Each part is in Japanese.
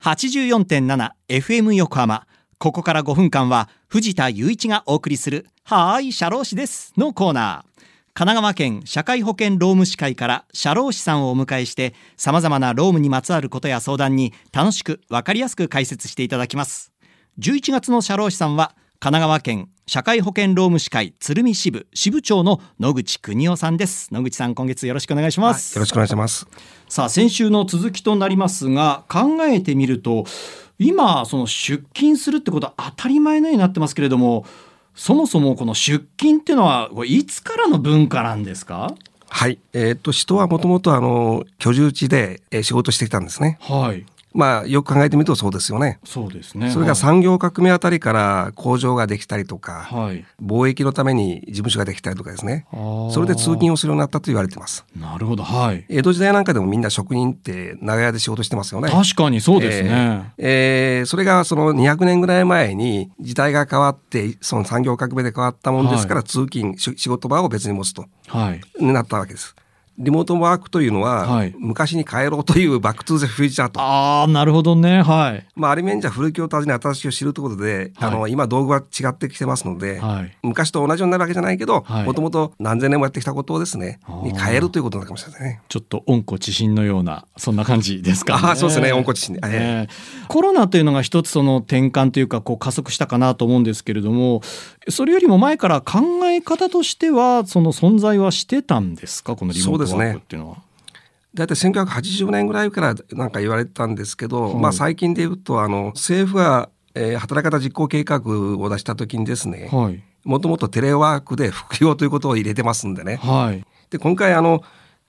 84.7FM 横浜。ここから5分間は藤田雄一がお送りする「はーい社労士です」のコーナー。神奈川県社会保険労務士会から社労士さんをお迎えしてさまざまな労務にまつわることや相談に楽しく分かりやすく解説していただきます。11月の社労士さんは神奈川県社会保険労務士会鶴見支部支部長の野口邦夫さんです野口さん今月よろしくお願いします、よろしくお願いします。さあ先週の続きとなりますが考えてみると今その出勤するってことは当たり前のようになってますけれどもそもそもこの出勤っていうのはいつからの文化なんですか？はい。えっ、と、人はもともとあの、居住地でえー仕事してきたんですね。はいまあ、よく考えてみるとそうですよね。そうですねそれが産業革命あたりから工場ができたりとか、はい貿易のために事務所ができたりとかですね。それで通勤をするようになったと言われています。なるほどはい江戸時代なんかでもみんな職人って長屋で仕事してますよね。確かにそうですね、えーえーそれがその200年ぐらい前に時代が変わってその産業革命で変わったもんですから、通勤し仕事場を別に持つとはいなったわけです。リモートワークというのは、はい。昔に帰ろうというバックトゥーザフューチャーと。ああなるほどね。はい。まあ、ある面じゃ古きを訪ね新しきを知るということで、はい。あの今道具は違ってきてますので、はい。昔と同じようになるわけじゃないけどはい。もともと何千年もやってきたことをですね。に変えるということなのかもしれないね。ちょっと温故知新のようなそんな感じですかね。あーそうですね。温故知新。ええ。ね。コロナというのが一つその転換というかこう加速したかなと思うんですけれどもそれよりも前から考え方としてはその存在はしてたんですか？このリモートワークっていうのは。大体1980年ぐらいからなんか言われてたんですけど、はいまあ最近で言うとあの政府が、えー働き方実行計画を出した時にですねはい。もともとテレワークで副業ということを入れてますんでね。はい。で今回あの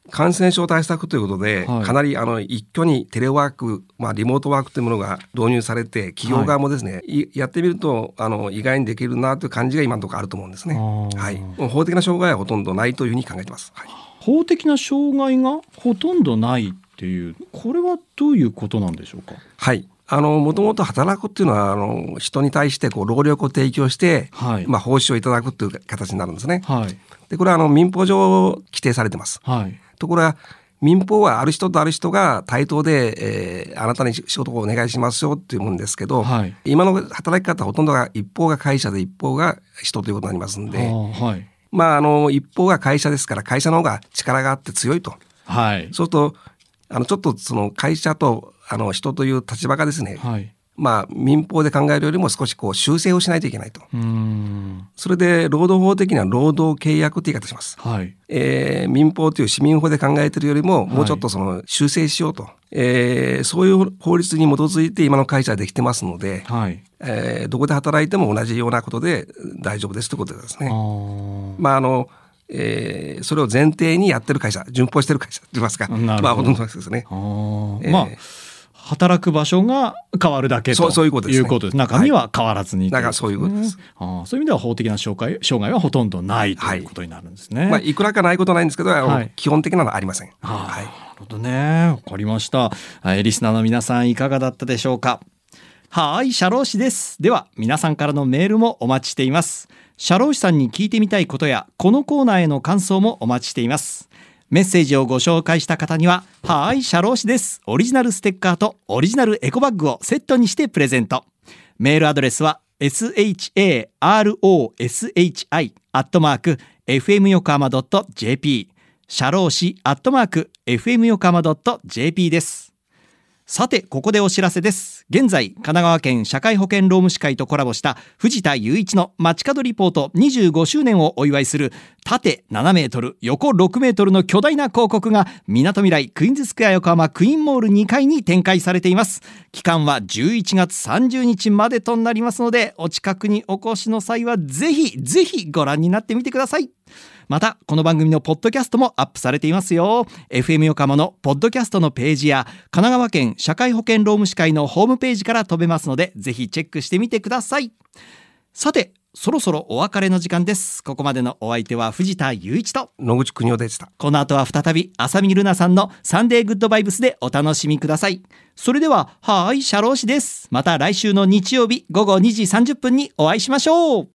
感染症対策ということで、はい。かなりあの一挙にテレワーク、まあ、リモートワークというものが導入されて企業側もですね、い。やってみるとあの意外にできるなという感じが今のところあると思うんですね。はい、法的な障害はほとんどないというふうに考えてます。はい法的な障害がほとんどないっていうこれはどういうことなんでしょうか？はい。あの、もともと働くっていうのは、あの、人に対してこう、労力を提供して、はいまあ、報酬をいただくっていう形になるんですね。はいで、これはあの、民法上規定されてます。はいところが、民法はある人とある人が対等で、えーあなたに仕事をお願いしますよっていうもんですけど、はい今の働き方ほとんどが一方が会社で一方が人ということになりますんで、はいまあ、あの、一方が会社ですから、会社の方が力があって強いと。はいそうすると、あの、ちょっとその会社と、あの、人という立場がですね、はい。まあ、民法で考えるよりも少しこう修正をしないといけないと。それで、労働法的には労働契約という言い方します。はいえー民法という市民法で考えているよりも、もうちょっとその修正しようと。えーそういう法律に基づいて今の会社はできてますので、はい。えーどこで働いても同じようなことで大丈夫ですということですあね。ーまあ、あの、えーそれを前提にやってる会社、順法してる会社と言いますか。まあ、ほとんどですね。あーえーまあ働く場所が変わるだけということです中身は変わらずに、そういうことです。あーそういう意味では法的な障害障害はほとんどないとはいいうことになるんですね。まあ、いくらかないことはないんですけど、はい基本的なのはありません。はい。なるほどね。わかりました。はいリスナーの皆さんいかがだったでしょうか？はい、社労士です。では、皆さんからのメールもお待ちしています。社労士さんに聞いてみたいことや、このコーナーへの感想もお待ちしています。メッセージをご紹介した方には、はい、社労士です。オリジナルステッカーとオリジナルエコバッグをセットにしてプレゼント。メールアドレスは sharoshi アットマーク fm 横浜 .jp 社労士アットマーク fm 横浜 .jp です。さて、ここでお知らせです。現在、神奈川県社会保険労務士会とコラボした藤田雄一の街角リポート25周年をお祝いする縦7メートル、横6メートルの巨大な広告が港未来クイーンズスクエア横浜クイーンモール2階に展開されています。期間は11月30日までとなりますので、お近くにお越しの際はぜひぜひご覧になってみてください。またこの番組のポッドキャストもアップされていますよ。FM 横浜のポッドキャストのページや神奈川県社会保険労務士会のホームページから飛べますのでぜひチェックしてみてください。さてそろそろお別れの時間です。ここまでのお相手は藤田雄一と野口邦夫でした。この後は再び浅見ルナさんのサンデーグッドバイブスでお楽しみください。それでははーい社労士です。また来週の日曜日午後2時30分にお会いしましょう